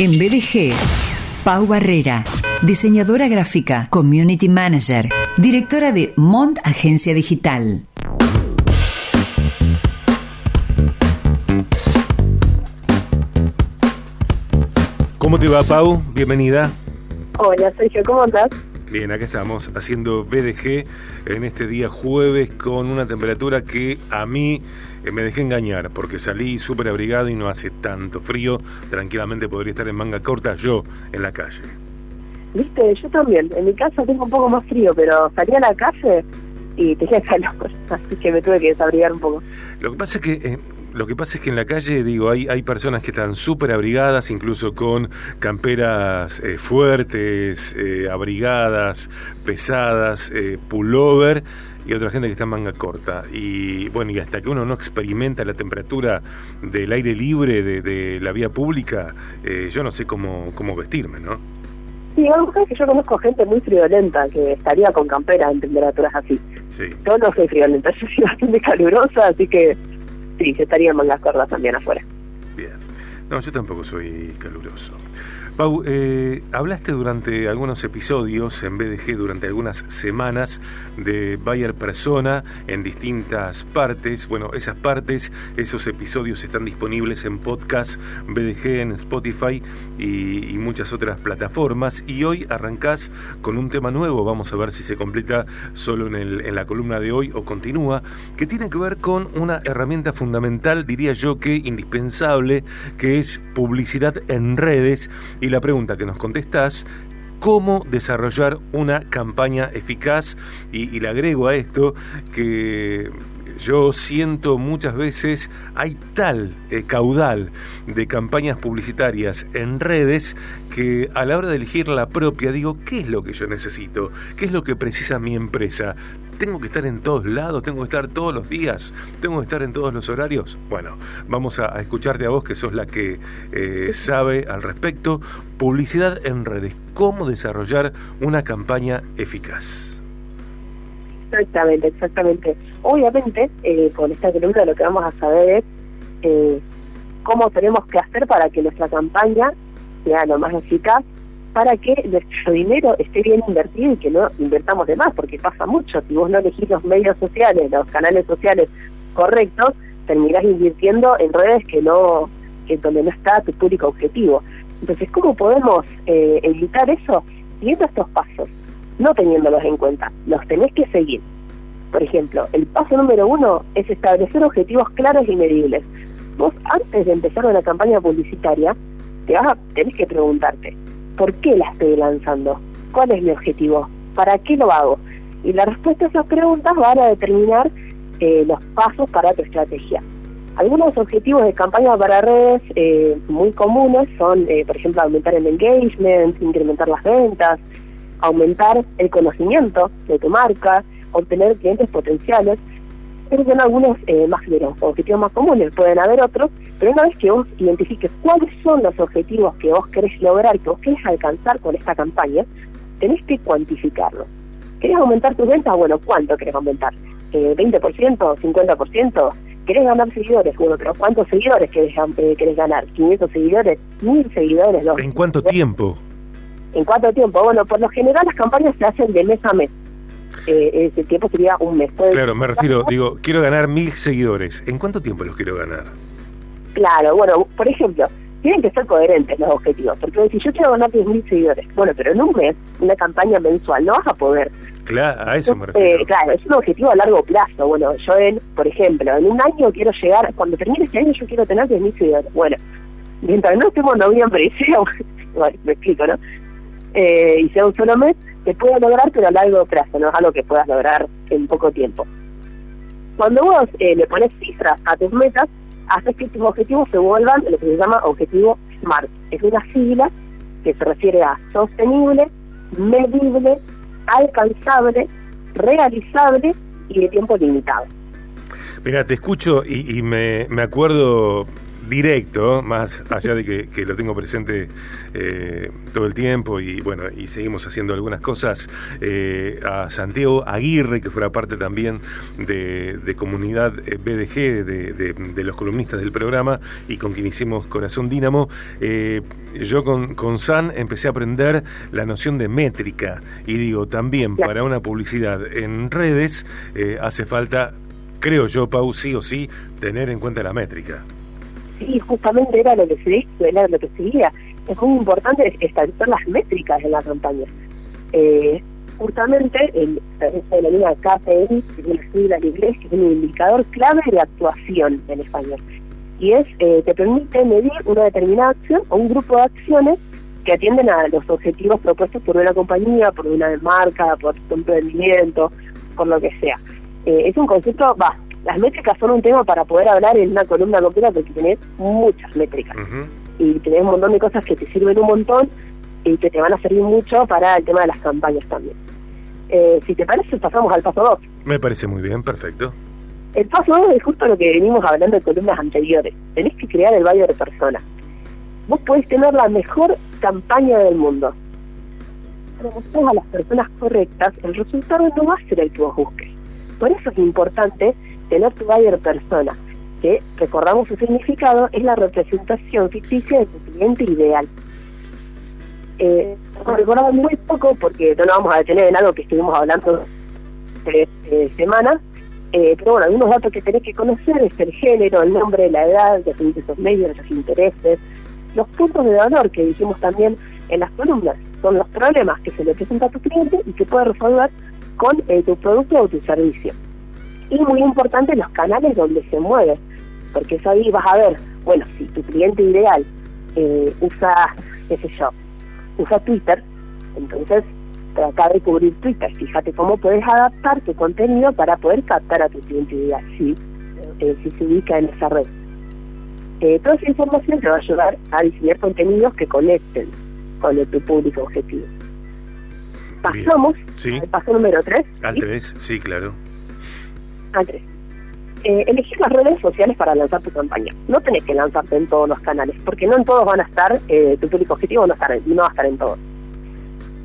En BDG, Pau Barrera, diseñadora gráfica, community manager, directora de Mont Agencia Digital. ¿Cómo te va, Pau? Bienvenida. Hola, Sergio, ¿cómo estás? Bien, acá estamos haciendo BDG en este día jueves con una temperatura que a mí eh, me dejé engañar porque salí súper abrigado y no hace tanto frío. Tranquilamente podría estar en manga corta yo en la calle. Viste, yo también. En mi casa tengo un poco más frío, pero salí a la calle y tenía calor, así que me tuve que desabrigar un poco. Lo que pasa es que eh, lo que pasa es que en la calle, digo, hay, hay personas que están súper abrigadas, incluso con camperas eh, fuertes, eh, abrigadas, pesadas, eh, pullover, y otra gente que está en manga corta. Y bueno, y hasta que uno no experimenta la temperatura del aire libre de, de la vía pública, yo no sé cómo, cómo vestirme, ¿no? Sí, algo que yo conozco gente muy friolenta que estaría con campera en temperaturas así. Sí. Yo no soy friolenta, yo soy bastante calurosa, así que sí, estarían mangas cortas también afuera. Bien. No, yo tampoco soy caluroso. Pau, eh, hablaste durante algunos episodios en BDG, durante algunas semanas, de Bayer Persona en distintas partes. Bueno, esas partes, esos episodios están disponibles en podcast BDG, en Spotify y, muchas otras plataformas. Y hoy arrancás con un tema nuevo, vamos a ver si se completa solo en, la columna de hoy o continúa, que tiene que ver con una herramienta fundamental, diría yo que indispensable, que es publicidad en redes. La pregunta que nos contestás, cómo desarrollar una campaña eficaz y, y, le agrego a esto que yo siento muchas veces hay tal eh, caudal de campañas publicitarias en redes que a la hora de elegir la propia digo, ¿qué es lo que yo necesito? ¿Qué es lo que precisa mi empresa? ¿Tengo que estar en todos lados? ¿Tengo que estar todos los días? ¿Tengo que estar en todos los horarios? Bueno, vamos a, a escucharte a vos, que sos la que eh, sabe al respecto. Publicidad en redes. ¿Cómo desarrollar una campaña eficaz? Exactamente, exactamente. Obviamente, eh, con esta columna lo que vamos a saber es eh, cómo tenemos que hacer para que nuestra campaña sea lo más eficaz para que nuestro dinero esté bien invertido y que no invertamos de más, porque pasa mucho. Si vos no elegís los medios sociales, los canales sociales correctos, terminás invirtiendo en redes que no, que donde no está tu público objetivo. Entonces, ¿cómo podemos eh, evitar eso? Siguiendo estos pasos, no teniéndolos en cuenta, los tenés que seguir. Por ejemplo, el paso número uno es establecer objetivos claros y medibles. Vos, antes de empezar una campaña publicitaria, te vas a, tenés que preguntarte, ¿por qué la estoy lanzando? ¿Cuál es mi objetivo? ¿Para qué lo hago? Y la respuesta a esas preguntas van a determinar eh, los pasos para tu estrategia. Algunos objetivos de campaña para redes eh, muy comunes son, eh, por ejemplo, aumentar el engagement, incrementar las ventas, aumentar el conocimiento de tu marca, obtener clientes potenciales. Esos son algunos eh, más objetivos más comunes, pueden haber otros, pero una vez que vos identifiques cuáles son los objetivos que vos querés lograr, que vos querés alcanzar con esta campaña, tenés que cuantificarlo. ¿Querés aumentar tus ventas? Bueno, ¿cuánto querés aumentar? Eh, ¿20%? ¿50%? ¿Querés ganar seguidores? Bueno, pero ¿cuántos seguidores querés, eh, querés ganar? ¿500 seguidores? ¿1000 seguidores? ¿En ¿En cuánto tiempo? ¿En cuánto tiempo? Bueno, por lo general las campañas se hacen de mes a mes. Eh, ese tiempo sería un mes. Claro, me refiero, digo, quiero ganar mil seguidores. ¿En cuánto tiempo los quiero ganar? Claro, bueno, por ejemplo, tienen que ser coherentes los objetivos. Porque si yo quiero ganar 10.000 seguidores, bueno, pero en un mes, una campaña mensual, no vas a poder. Claro, a eso me refiero. Eh, claro, es un objetivo a largo plazo. Bueno, yo, en, por ejemplo, en un año quiero llegar, cuando termine este año, yo quiero tener 10.000 seguidores. Bueno, mientras no estemos en noviembre y sea, bueno, me explico, ¿no? Eh, y sea un solo mes, se puede lograr, pero a largo plazo, no es algo que puedas lograr en poco tiempo. Cuando vos eh, le pones cifras a tus metas, haces que tus objetivos se vuelvan lo que se llama objetivo SMART. Es una sigla que se refiere a sostenible, medible, alcanzable, realizable y de tiempo limitado. Mira, te escucho y, y me, me acuerdo directo, más allá de que, lo tengo presente eh, todo el tiempo y bueno, y seguimos haciendo algunas cosas, eh, a Santiago Aguirre, que fuera parte también de, comunidad BDG, de, los columnistas del programa, y con quien hicimos Corazón Dínamo, yo con, con San empecé a aprender la noción de métrica y digo, también para una publicidad en redes hace falta creo yo, Pau, sí o sí, tener en cuenta la métrica. Sí, justamente era lo que se era lo que seguía. Es muy importante establecer las métricas en la campaña. Eh, justamente el de la línea KPI, que es sigla en inglés, que es un indicador clave de actuación en español. Y es, eh, te permite medir una determinada acción o un grupo de acciones que atienden a los objetivos propuestos por una compañía, por una marca, por tu emprendimiento, por lo que sea. Eh, es un concepto, va, las métricas son un tema para poder hablar en una columna completa porque tenés muchas métricas y tenés un montón de cosas que te sirven un montón y que te van a servir mucho para el tema de las campañas también. Eh, si te parece, pasamos al paso 2. Me parece muy bien, perfecto. El paso 2 es justo lo que venimos hablando en columnas anteriores. Tenés que crear el valle de persona. Vos podés tener la mejor campaña del mundo. Pero vos a las personas correctas, el resultado no va a ser el que vos busques. Por eso es importante tener tu buyer persona, que recordamos su significado, es la representación ficticia de tu cliente ideal. Eh, recordamos muy poco porque no nos vamos a detener en algo que estuvimos hablando tres eh, semanas, eh, pero bueno, algunos datos que tenés que conocer es el género, el nombre, la edad, los ingresos medios, los intereses, los puntos de valor que dijimos también en las columnas, son los problemas que se le presenta a tu cliente y que puede resolver con eh, tu producto o tu servicio. Y muy importante los canales donde se mueve, porque eso ahí vas a ver, bueno, si tu cliente ideal eh, usa, qué sé yo, usa Twitter, entonces trata de cubrir Twitter. Fíjate cómo puedes adaptar tu contenido para poder captar a tu cliente ideal, si, eh, si se ubica en esa red. toda esa información te va a ayudar a diseñar contenidos que conecten con tu público objetivo. Pasamos al paso número 3. Al 3, ¿sí? claro. 3. Eh, elegir las redes sociales para lanzar tu campaña. No tenés que lanzarte en todos los canales, porque no en todos van a estar, eh, tu público objetivo no, estar, no va a estar en todos.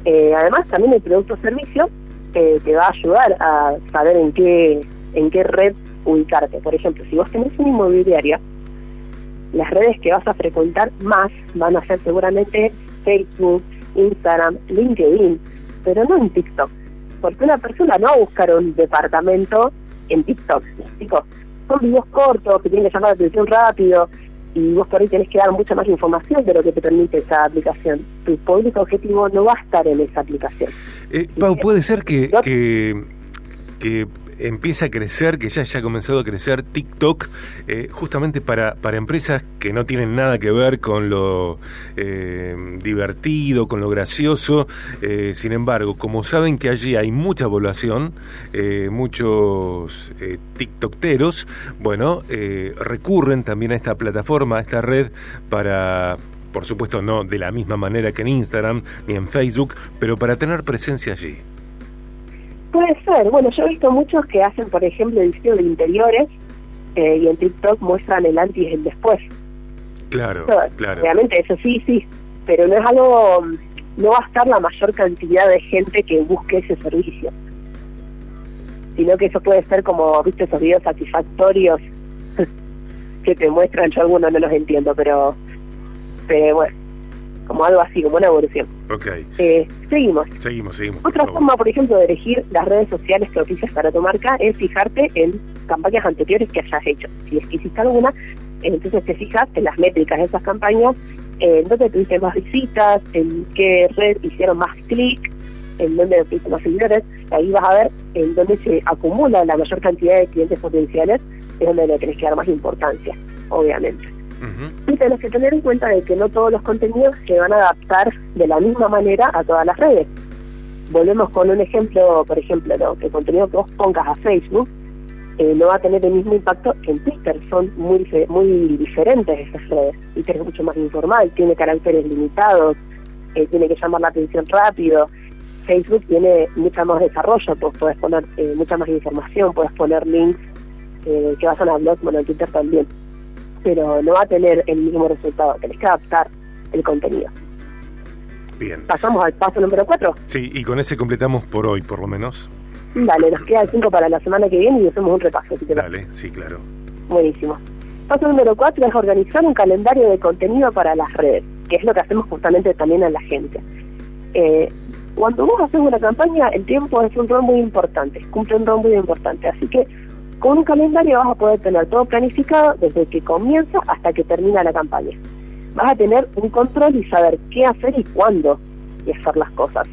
Eh, además, también el producto o servicio te va a ayudar a saber en qué, en qué red ubicarte. Por ejemplo, si vos tenés una inmobiliaria, las redes que vas a frecuentar más van a ser seguramente Facebook, Instagram, LinkedIn, pero no en TikTok. Porque una persona no va a buscar un departamento en TikTok. Chicos, son videos cortos que tienen que llamar la atención rápido y vos por ahí tenés que dar mucha más información de lo que te permite esa aplicación. Tu público objetivo no va a estar en esa aplicación. Eh, Pau, puede ser que, que, que empieza a crecer, que ya, ya ha comenzado a crecer TikTok, eh, justamente para, para empresas que no tienen nada que ver con lo eh, divertido, con lo gracioso. Eh, sin embargo, como saben que allí hay mucha población, muchos TikTokteros, bueno, recurren también a esta plataforma, a esta red para por supuesto no de la misma manera que en Instagram ni en Facebook, pero para tener presencia allí. Puede ser. Bueno, yo he visto muchos que hacen, por ejemplo, diseño de interiores eh, y en TikTok muestran el antes y el después. Claro, claro. Obviamente, eso sí, sí. Pero no es algo. No va a estar la mayor cantidad de gente que busque ese servicio. Sino que eso puede ser como, viste, esos videos satisfactorios que te muestran. Yo algunos no los entiendo, pero. Pero bueno como algo así, como una evolución. Ok. Eh, seguimos. Seguimos, seguimos. Otra forma, por ejemplo, de elegir las redes sociales que utilizas para tu marca es fijarte en campañas anteriores que hayas hecho. Si es que hiciste alguna, entonces te fijas en las métricas de esas campañas, en dónde tuviste más visitas, en qué red hicieron más clic, en dónde tuviste más seguidores. Ahí vas a ver en dónde se acumula la mayor cantidad de clientes potenciales, es donde le tenés que dar más importancia, obviamente. Y tenés que tener en cuenta de que no todos los contenidos se van a adaptar de la misma manera a todas las redes. Volvemos con un ejemplo, por ejemplo, que el contenido que vos pongas a Facebook eh, no va a tener el mismo impacto en Twitter. Son muy muy diferentes esas redes. Twitter es mucho más informal, tiene caracteres limitados, eh, tiene que llamar la atención rápido. Facebook tiene mucha más desarrollo, pues puedes poner eh, mucha más información, puedes poner links que vas a una blog, bueno, Twitter también. Pero no va a tener el mismo resultado. Tenés que adaptar el contenido. Bien. ¿Pasamos al paso número 4? Sí, y con ese completamos por hoy, por lo menos. Dale, nos queda el 5 para la semana que viene y hacemos un repaso. Dale, sí, claro. Buenísimo. Paso número 4 es organizar un calendario de contenido para las redes, que es lo que hacemos justamente también en la agencia. Eh, cuando vos haces una campaña, el tiempo es un rol muy importante, cumple un rol muy importante. Así que con un calendario vas a poder tener todo planificado desde que comienza hasta que termina la campaña. Vas a tener un control y saber qué hacer y cuándo y hacer las cosas.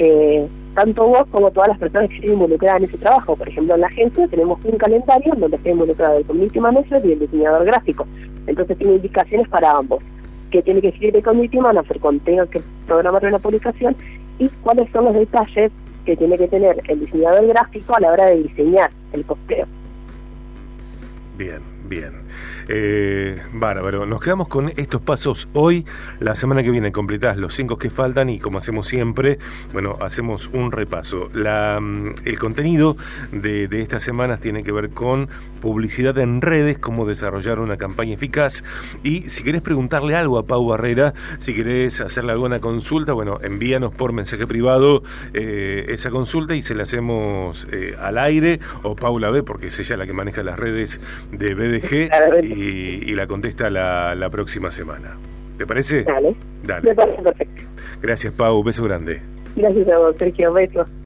Eh, tanto vos como todas las personas que estén involucradas en ese trabajo. Por ejemplo, en la agencia tenemos un calendario donde está involucrado el community manager y el diseñador gráfico. Entonces tiene indicaciones para ambos. ¿Qué tiene que escribir el community manager cuando que programar una publicación y cuáles son los detalles que tiene que tener el diseñador gráfico a la hora de diseñar el posteo. Bien, bien. Eh, bárbaro. Nos quedamos con estos pasos hoy. La semana que viene completás los cinco que faltan y como hacemos siempre, bueno, hacemos un repaso. La, mm, el contenido de, de estas semanas tiene que ver con publicidad en redes, cómo desarrollar una campaña eficaz. Y si querés preguntarle algo a Pau Barrera, si querés hacerle alguna consulta, bueno, envíanos por mensaje privado eh, esa consulta y se la hacemos eh, al aire o Paula B, porque es ella la que maneja las redes de BDG y, y la contesta la, la, próxima semana. ¿Te parece? Dale. Dale. Me parece perfecto. Gracias, Pau. Beso grande. Gracias a vos, Sergio. Beso.